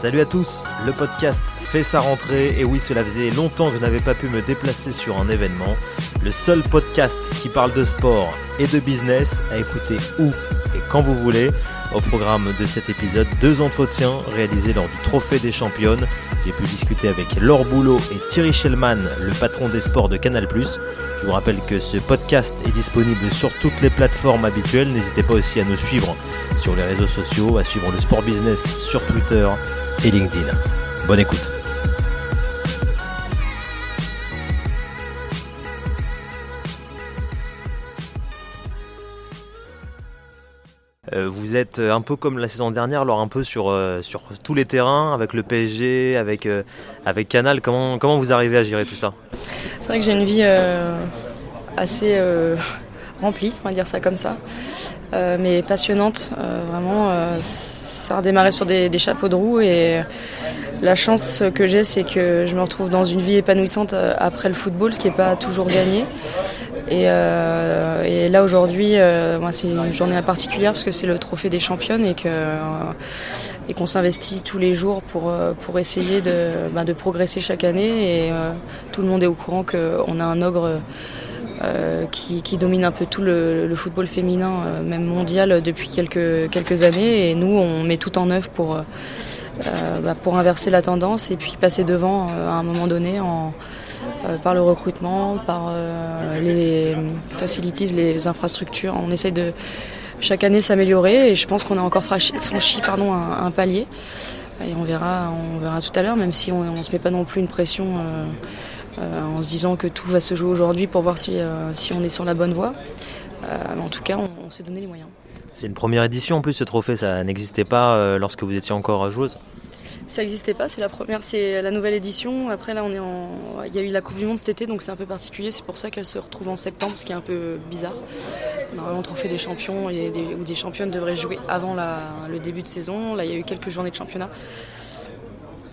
Salut à tous, le podcast fait sa rentrée et oui cela faisait longtemps que je n'avais pas pu me déplacer sur un événement. Le seul podcast qui parle de sport et de business à écouter où et quand vous voulez. Au programme de cet épisode, deux entretiens réalisés lors du Trophée des Championnes. J'ai pu discuter avec Laure Boulot et Thierry Schellman, le patron des sports de Canal+. Je vous rappelle que ce podcast est disponible sur toutes les plateformes habituelles. N'hésitez pas aussi à nous suivre sur les réseaux sociaux, à suivre le sport business sur Twitter et LinkedIn. Bonne écoute. Euh, vous êtes un peu comme la saison dernière, alors un peu sur, euh, sur tous les terrains, avec le PSG, avec, euh, avec Canal. Comment, comment vous arrivez à gérer tout ça? C'est vrai que j'ai une vie assez remplie, on va dire ça comme ça, mais passionnante. vraiment, ça a démarré sur des, chapeaux de roue et la chance que j'ai, c'est que je me retrouve dans une vie épanouissante après le football, ce qui n'est pas toujours gagné. Et, euh, et là aujourd'hui, euh, c'est une journée particulière parce que c'est le trophée des championnes et que euh, et qu'on s'investit tous les jours pour pour essayer de, bah, de progresser chaque année. Et tout le monde est au courant qu'on a un ogre. Euh, qui, domine un peu tout le, football féminin, euh, même mondial, depuis quelques, quelques années. Et nous, on met tout en œuvre pour, euh, bah, pour inverser la tendance et puis passer devant à un moment donné euh, par le recrutement, par euh, les facilities, les infrastructures. On essaye de chaque année s'améliorer et je pense qu'on a encore franchi, pardon, un, palier. Et on verra, on verra tout à l'heure, même si on ne se met pas non plus une pression euh, en se disant que tout va se jouer aujourd'hui pour voir si, si on est sur la bonne voie. en tout cas, on, on s'est donné les moyens. C'est une première édition en plus ce trophée, ça n'existait pas lorsque vous étiez encore joueuse ça n'existait pas, c'est la première, c'est la nouvelle édition. Après là, on est en, il y a eu la Coupe du Monde cet été, donc c'est un peu particulier. C'est pour ça qu'elle se retrouve en septembre, ce qui est un peu bizarre. Normalement, le trophée des champions et des, ou des championnes devrait jouer avant la, le début de saison. Là, il y a eu quelques journées de championnat.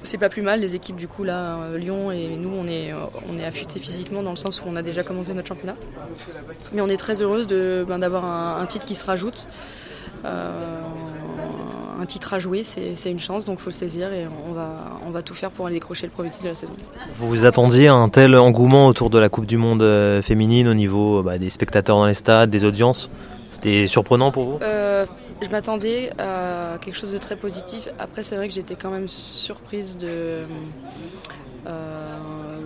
C'est pas plus mal, les équipes du coup là, euh, Lyon et nous, on est, on est affûtés physiquement dans le sens où on a déjà commencé notre championnat. Mais on est très heureuse de, ben, d'avoir un, un, titre qui se rajoute. Euh, un titre à jouer, c'est une chance, donc il faut le saisir et on va, on va tout faire pour aller décrocher le premier titre de la saison. Vous vous attendiez à un tel engouement autour de la Coupe du Monde euh, féminine au niveau bah, des spectateurs dans les stades, des audiences? C'était surprenant pour vous? Euh, Je m'attendais à quelque chose de très positif. Après, c'est vrai que j'étais quand même surprise de. Euh,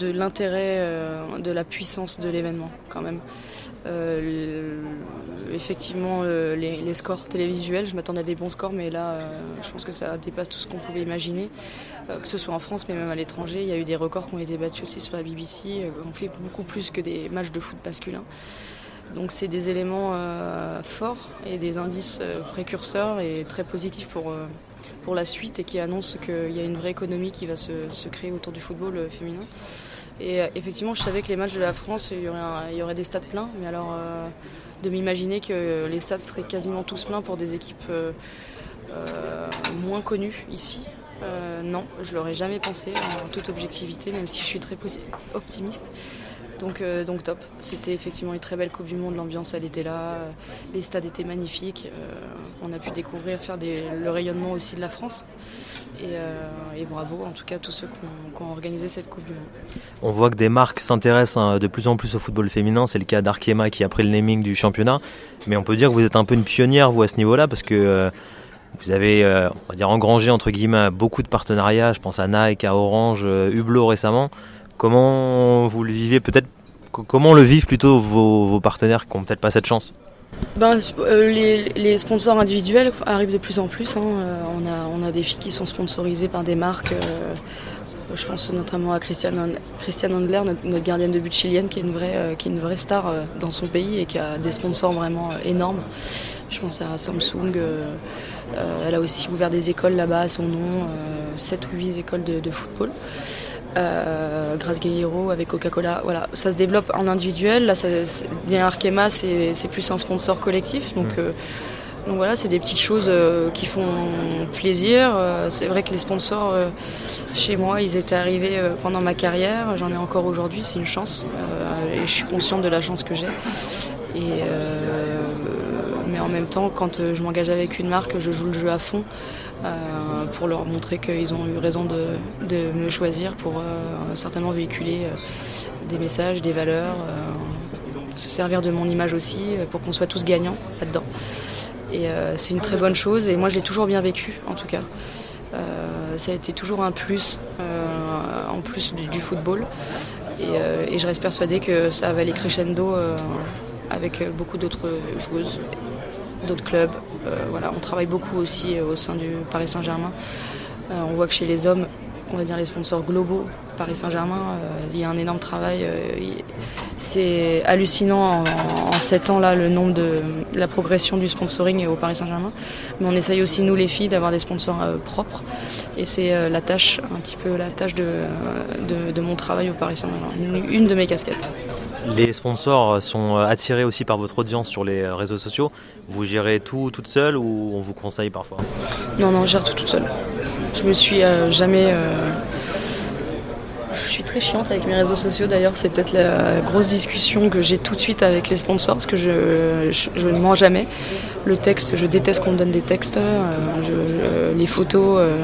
de l'intérêt, euh, de la puissance de l'événement quand même. Euh, effectivement, euh, les, scores télévisuels, je m'attendais à des bons scores, mais là, je pense que ça dépasse tout ce qu'on pouvait imaginer, que ce soit en France, mais même à l'étranger. Il y a eu des records qui ont été battus aussi sur la BBC. on fait beaucoup plus que des matchs de foot masculin. Donc c'est des éléments forts et des indices précurseurs et très positifs pour, pour la suite et qui annoncent qu'il y a une vraie économie qui va se, se créer autour du football féminin. Et euh, effectivement, je savais que les matchs de la France, il y aurait, il y aurait des stades pleins. Mais alors, euh, de m'imaginer que les stades seraient quasiment tous pleins pour des équipes euh, moins connues ici, non, je l'aurais jamais pensé en toute objectivité, même si je suis très optimiste. Donc, euh, donc top. C'était effectivement une très belle Coupe du Monde. L'ambiance, elle était là. Euh, les stades étaient magnifiques. Euh, on a pu découvrir, faire le rayonnement aussi de la France. Et, bravo en tout cas à tous ceux qui ont, organisé cette Coupe du Monde. On voit que des marques s'intéressent hein, de plus en plus au football féminin. C'est le cas d'Arkema qui a pris le naming du championnat. Mais on peut dire que vous êtes un peu une pionnière, vous, à ce niveau-là, parce que vous avez, on dire, engrangé entre guillemets beaucoup de partenariats. Je pense à Nike, à Orange, Hublot récemment. Comment vous le vivez peut-être Comment le vivent plutôt vos, partenaires qui n'ont peut-être pas cette chance? Ben, euh, les, sponsors individuels arrivent de plus en plus. Hein. Euh, on, a, des filles qui sont sponsorisées par des marques. Euh, je pense notamment à Christiane, Christiane Handler, notre, gardienne de but chilienne, qui est une vraie, qui est une vraie star dans son pays et qui a des sponsors vraiment énormes. Je pense à Samsung. elle a aussi ouvert des écoles là-bas à son nom, 7 ou 8 écoles de football euh, Grace Gayero avec Coca-Cola. Voilà, ça se développe en individuel. Là, ça, bien Arkema, c'est plus un sponsor collectif. Donc, euh, donc voilà, c'est des petites choses euh, qui font plaisir. Euh, c'est vrai que les sponsors chez moi, ils étaient arrivés pendant ma carrière. J'en ai encore aujourd'hui, c'est une chance. et je suis consciente de la chance que j'ai. Et même temps, quand je m'engage avec une marque, je joue le jeu à fond pour leur montrer qu'ils ont eu raison de, me choisir pour certainement véhiculer des messages, des valeurs, se servir de mon image aussi pour qu'on soit tous gagnants là-dedans. Et c'est une très bonne chose et moi j'ai toujours bien vécu en tout cas. ça a été toujours un plus en plus du, football. Euh, et, je reste persuadée que ça va aller crescendo euh, avec beaucoup d'autres joueuses, d'autres clubs. Euh, on travaille beaucoup aussi au sein du Paris Saint-Germain. on voit que chez les hommes, on va dire les sponsors globaux Paris Saint-Germain, il y a un énorme travail. c'est hallucinant en, sept 7 ans là le nombre de la progression du sponsoring au Paris Saint-Germain. Mais on essaye aussi nous les filles d'avoir des sponsors propres. Et c'est la tâche, un petit peu la tâche de, mon travail au Paris Saint-Germain, une, de mes casquettes. Les sponsors sont attirés aussi par votre audience sur les réseaux sociaux. Vous gérez tout toute seule ou on vous conseille parfois? Non, non, je gère tout toute seule. Je me suis jamais je suis très chiante avec mes réseaux sociaux d'ailleurs, c'est peut-être la grosse discussion que j'ai tout de suite avec les sponsors parce que je, ne mens jamais. Le texte, je déteste qu'on me donne des textes. Euh, les photos, euh,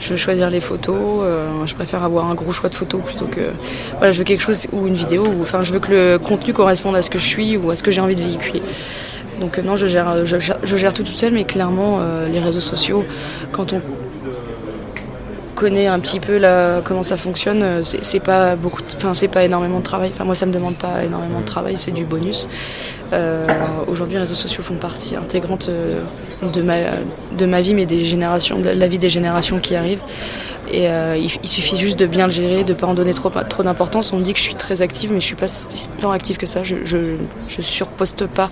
je veux choisir les photos. Euh, je préfère avoir un gros choix de photos plutôt que. Voilà, je veux quelque chose ou une vidéo. Ou, enfin, je veux que le contenu corresponde à ce que je suis ou à ce que j'ai envie de véhiculer. Donc non, je gère, je, tout toute seule, mais clairement, les réseaux sociaux, quand on connais un petit peu comment ça fonctionne, euh, c'est pas beaucoup, enfin c'est pas énormément de travail. Enfin moi ça me demande pas énormément de travail, c'est du bonus. Euh, aujourd'hui, les réseaux sociaux font partie intégrante euh, de ma de ma vie, mais des générations, de la vie des générations qui arrivent. Et euh, il, suffit juste de bien le gérer, de ne pas en donner trop, trop d'importance. On me dit que je suis très active, mais je suis pas tant active que ça. Je, je, surposte pas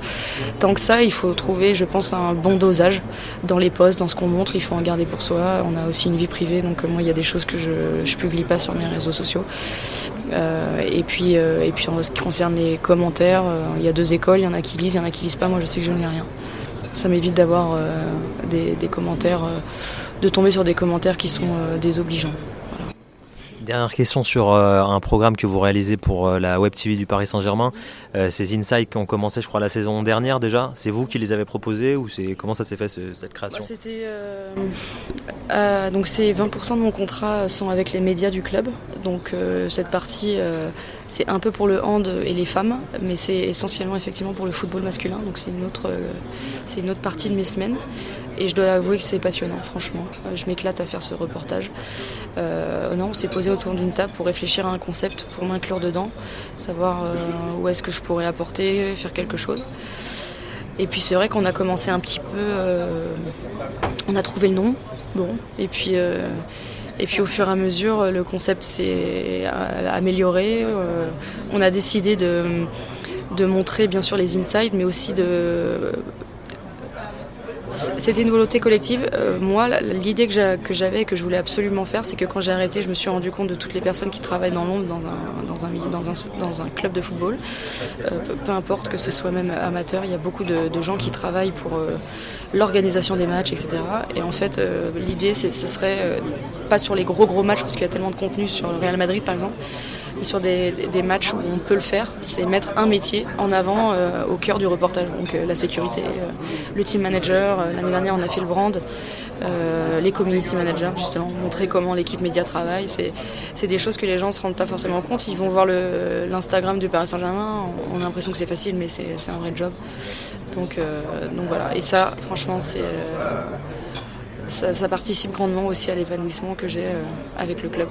tant que ça. Il faut trouver, je pense, un bon dosage dans les posts, dans ce qu'on montre. Il faut en garder pour soi. On a aussi une vie privée, donc euh, moi, il y a des choses que je ne publie pas sur mes réseaux sociaux. Euh, et puis, en ce qui concerne les commentaires, il y a deux écoles. Il y en a qui lisent, il y en a qui lisent pas. Moi, je sais que je n'ai rien. Ça m'évite d'avoir des, commentaires de tomber sur des commentaires qui sont euh, désobligeants. Dernière question sur euh, un programme que vous réalisez pour euh, la Web TV du Paris Saint-Germain. ces insights qui ont commencé, je crois, la saison dernière déjà. C'est vous qui les avez proposés ou c'est comment ça s'est fait cette création? C'était donc c'est 20% de mon contrat sont avec les médias du club. Donc cette partie c'est un peu pour le hand et les femmes, mais c'est essentiellement effectivement pour le football masculin. Donc c'est une autre c'est une autre partie de mes semaines. Et je dois avouer que c'est passionnant, franchement. Euh, je m'éclate à faire ce reportage. Euh, non, on s'est posé autour d'une table pour réfléchir à un concept, pour m'inclure dedans, savoir euh, où est-ce que je pourrais apporter, faire quelque chose. Et puis c'est vrai qu'on a commencé un petit peu. on a trouvé le nom, bon. Et puis, et puis au fur et à mesure, le concept s'est amélioré. on a décidé de, de montrer bien sûr les insides, mais aussi de c'était une volonté collective. Euh, moi, l'idée que j'avais, que je voulais absolument faire, c'est que quand j'ai arrêté, je me suis rendu compte de toutes les personnes qui travaillent dans l'ombre, dans un, dans, un, club de football. Euh, peu, importe que ce soit même amateur, il y a beaucoup de, gens qui travaillent pour euh, l'organisation des matchs, etc. Et en fait, l'idée, ce serait pas sur les gros gros matchs, parce qu'il y a tellement de contenu sur le Real Madrid, par exemple, sur des, matchs où on peut le faire, c'est mettre un métier en avant euh, au cœur du reportage. Donc euh, la sécurité, euh, le team manager. L'année dernière, on a fait le brand. les community managers, justement, montrer comment l'équipe média travaille. C'est des choses que les gens ne se rendent pas forcément compte. Ils vont voir l'Instagram du Paris Saint-Germain, on a l'impression que c'est facile, mais c'est un vrai job. Donc, voilà. Et ça, franchement, c'est ça, participe grandement aussi à l'épanouissement que j'ai avec le club.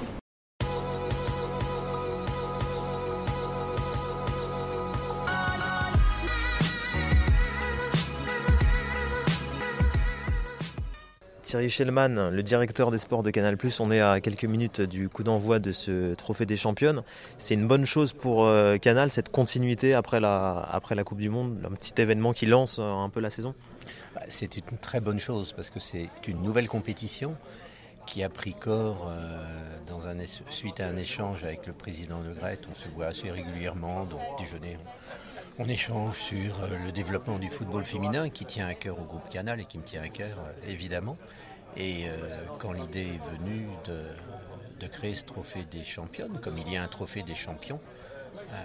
Thierry Schellman, le directeur des sports de Canal+, on est à quelques minutes du coup d'envoi de ce trophée des championnes. C'est une bonne chose pour euh, Canal, cette continuité après la, après la Coupe du Monde, un petit événement qui lance euh, un peu la saison? Bah, C'est une très bonne chose parce que c'est une nouvelle compétition qui a pris corps euh, dans un, suite à un échange avec le président de Grette. On se voit assez régulièrement, donc déjeuner. Échange sur le développement du football féminin qui tient à cœur au groupe Canal et qui me tient à cœur évidemment. Et euh, quand l'idée est venue de, créer ce trophée des championnes, comme il y a un trophée des champions, euh,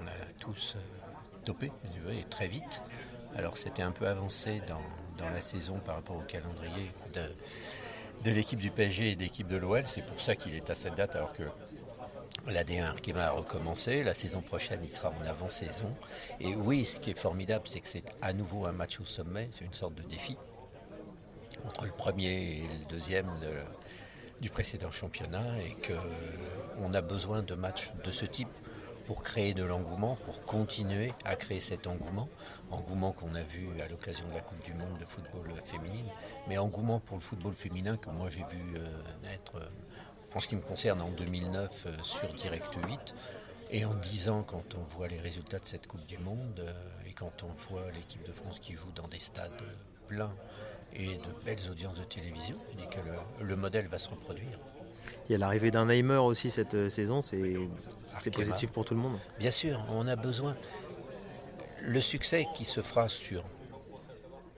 on a tous euh, topé, très vite. Alors c'était un peu avancé dans, la saison par rapport au calendrier de, de l'équipe du PSG et de l'équipe de l'OL. C'est pour ça qu'il est à cette date alors que l'AD1 qui va recommencer. La saison prochaine, il sera en avant-saison. Et oui, ce qui est formidable, c'est que c'est à nouveau un match au sommet. C'est une sorte de défi entre le premier et le deuxième de, du précédent championnat et qu'on a besoin de matchs de ce type pour créer de l'engouement, pour continuer à créer cet engouement, engouement qu'on a vu à l'occasion de la Coupe du Monde de football féminine, mais engouement pour le football féminin que moi j'ai vu euh, naître euh, en ce qui me concerne en 2009 euh, sur Direct 8. Et en 10 ans, quand on voit les résultats de cette Coupe du Monde et quand on voit l'équipe de France qui joue dans des stades pleins et de belles audiences de télévision, on dit que le, modèle va se reproduire. Il y a l'arrivée d'un Neymar aussi cette euh, saison, c'est positif pour tout le monde. Bien sûr, on a besoin. Le succès qui se fera sur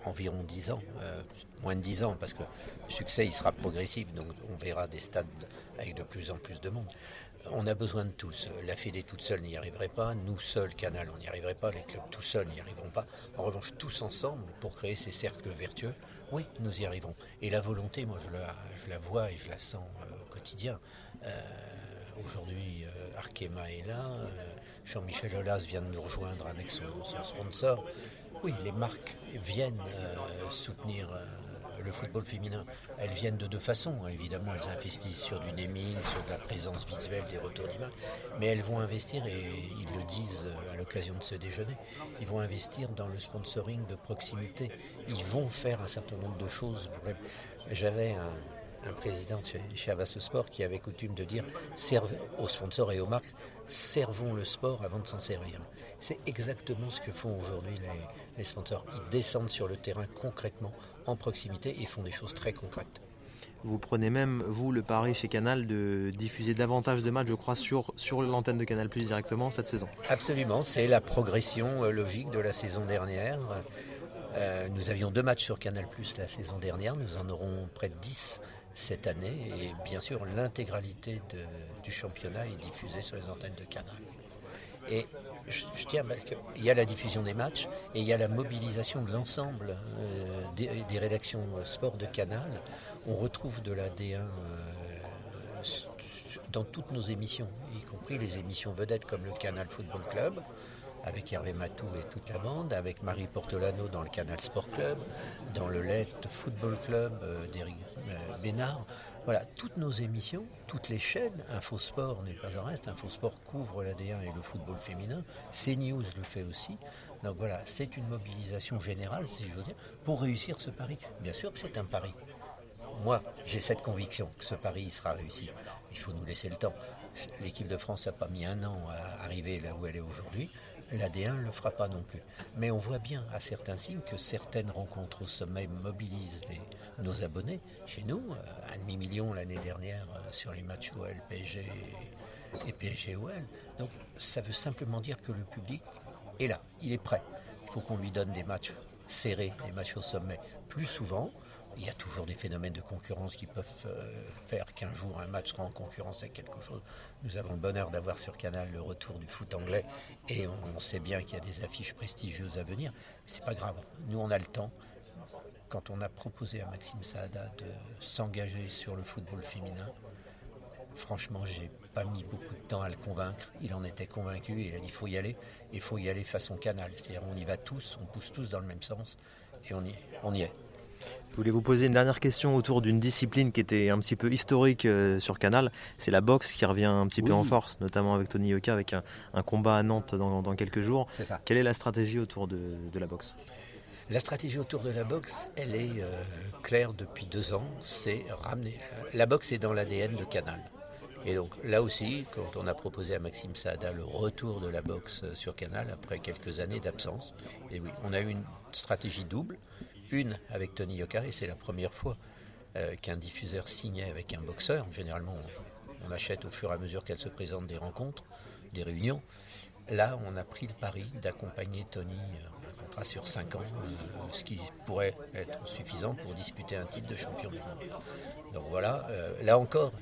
environ 10 ans, euh, moins de 10 ans, parce que le succès il sera progressif, donc on verra des stades avec de plus en plus de monde. On a besoin de tous. La Fédé toute seule n'y arriverait pas, nous seuls, Canal, on n'y arriverait pas, les clubs tout seuls n'y arriveront pas. En revanche, tous ensemble, pour créer ces cercles vertueux, oui, nous y arrivons. Et la volonté, moi je la, vois et je la sens euh, au quotidien. Euh, aujourd'hui, euh, Arkema est là, Jean-Michel Aulas vient de nous rejoindre avec son sponsor. Oui, les marques viennent soutenir le football féminin, elles viennent de deux façons. Évidemment, elles investissent sur du naming, sur de la présence visuelle, des retours d'image, mais elles vont investir, et ils le disent à l'occasion de ce déjeuner, ils vont investir dans le sponsoring de proximité. Ils vont faire un certain nombre de choses. J'avais un, président chez, chez Sport qui avait coutume de dire aux sponsors et aux marques servons le sport avant de s'en servir. C'est exactement ce que font aujourd'hui les, sponsors. Ils descendent sur le terrain concrètement, en proximité, et font des choses très concrètes. Vous prenez même, vous, le pari chez Canal de diffuser davantage de matchs, je crois, sur, sur l'antenne de Canal Plus directement cette saison. Absolument, c'est la progression euh, logique de la saison dernière. Euh, nous avions deux matchs sur Canal Plus la saison dernière, nous en aurons près de 10 cette année, et bien sûr, l'intégralité du championnat est diffusée sur les antennes de Canal. Et je, tiens, parce qu'il y a la diffusion des matchs et il y a la mobilisation de l'ensemble euh, des, rédactions euh, sport de Canal. On retrouve de la D1 euh, dans toutes nos émissions, y compris les émissions vedettes comme le Canal Football Club, avec Hervé Matou et toute la bande, avec Marie Portolano dans le Canal Sport Club, dans le LED Football Club d'Éric Bénard. Voilà, toutes nos émissions, toutes les chaînes, Infosport n'est pas en reste, Infosport couvre l'AD1 et le football féminin, CNews le fait aussi. Donc voilà, c'est une mobilisation générale, si je veux dire, pour réussir ce pari. Bien sûr que c'est un pari. Moi, j'ai cette conviction que ce pari sera réussi. Il faut nous laisser le temps. L'équipe de France n'a pas mis un an à arriver là où elle est aujourd'hui l'AD1 ne le fera pas non plus. Mais on voit bien à certains signes que certaines rencontres au sommet mobilisent nos abonnés. Chez nous, euh, un demi-million l'année dernière euh, sur les matchs OL, PSG et PSG OL. Donc ça veut simplement dire que le public est là, il est prêt. Il faut qu'on lui donne des matchs serrés, des matchs au sommet plus souvent. Il y a toujours des phénomènes de concurrence qui peuvent euh, faire qu'un jour un match sera en concurrence avec quelque chose. Nous avons le bonheur d'avoir sur Canal le retour du foot anglais et on, sait bien qu'il y a des affiches prestigieuses à venir. C'est pas grave. Nous, on a le temps. Quand on a proposé à Maxime Saada de s'engager sur le football féminin, franchement, j'ai pas mis beaucoup de temps à le convaincre. Il en était convaincu et il a dit faut y aller. Et il faut y aller façon canal. C'est-à-dire on y va tous, on pousse tous dans le même sens et on y, on y est. Je voulais vous poser une dernière question autour d'une discipline qui était un petit peu historique euh, sur Canal? C'est la boxe qui revient un petit peu en force, notamment avec Tony Yoka, avec un, combat à Nantes dans, quelques jours. Quelle est la stratégie autour de, la boxe? La stratégie autour de la boxe, elle est euh, claire depuis deux ans. C'est ramener. La boxe est dans l'ADN de Canal. Et donc là aussi, quand on a proposé à Maxime Saada le retour de la boxe sur Canal après quelques années d'absence, on a eu une stratégie double une avec Tony Yoka et c'est la première fois euh, qu'un diffuseur signait avec un boxeur. Généralement, on, achète au fur et à mesure qu'elle se présente des rencontres, des réunions. Là, on a pris le pari d'accompagner Tony, euh, sur 5 ans, euh, ce qui pourrait être suffisant pour disputer un titre de champion du monde. Donc voilà, là encore,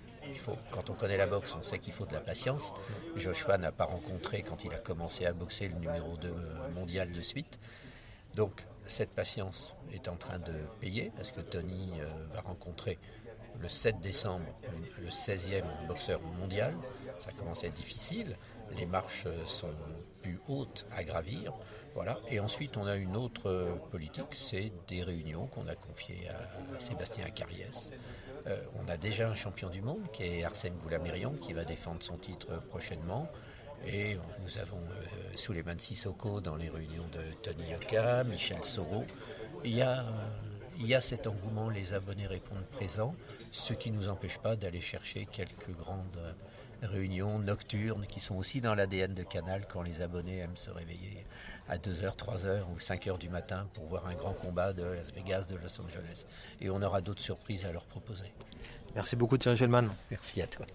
quand on connaît la boxe, on sait qu'il faut de la patience. Joshua n'a pas rencontré, quand il a commencé à boxer, le numéro 2 mondial de suite. Donc cette patience est en train de payer parce que Tony euh, va rencontrer le 7 décembre le 16e boxeur mondial. Ça commence à être difficile. Les marches sont plus hautes à gravir. Voilà. Et ensuite, on a une autre politique, c'est des réunions qu'on a confiées à, Sébastien Cariès. Euh, on a déjà un champion du monde qui est Arsène Goulamérion qui va défendre son titre prochainement. Et nous avons euh, Souleymane Sissoko dans les réunions de Tony Yoka, Michel Soro. Il y a, il y a cet engouement, les abonnés répondent présents, ce qui ne nous empêche pas d'aller chercher quelques grandes réunions nocturnes qui sont aussi dans l'ADN de Canal quand les abonnés aiment se réveiller à 2h, 3h ou 5h du matin pour voir un grand combat de Las Vegas, de Los Angeles. Et on aura d'autres surprises à leur proposer. Merci beaucoup Thierry Gelman. Merci à toi.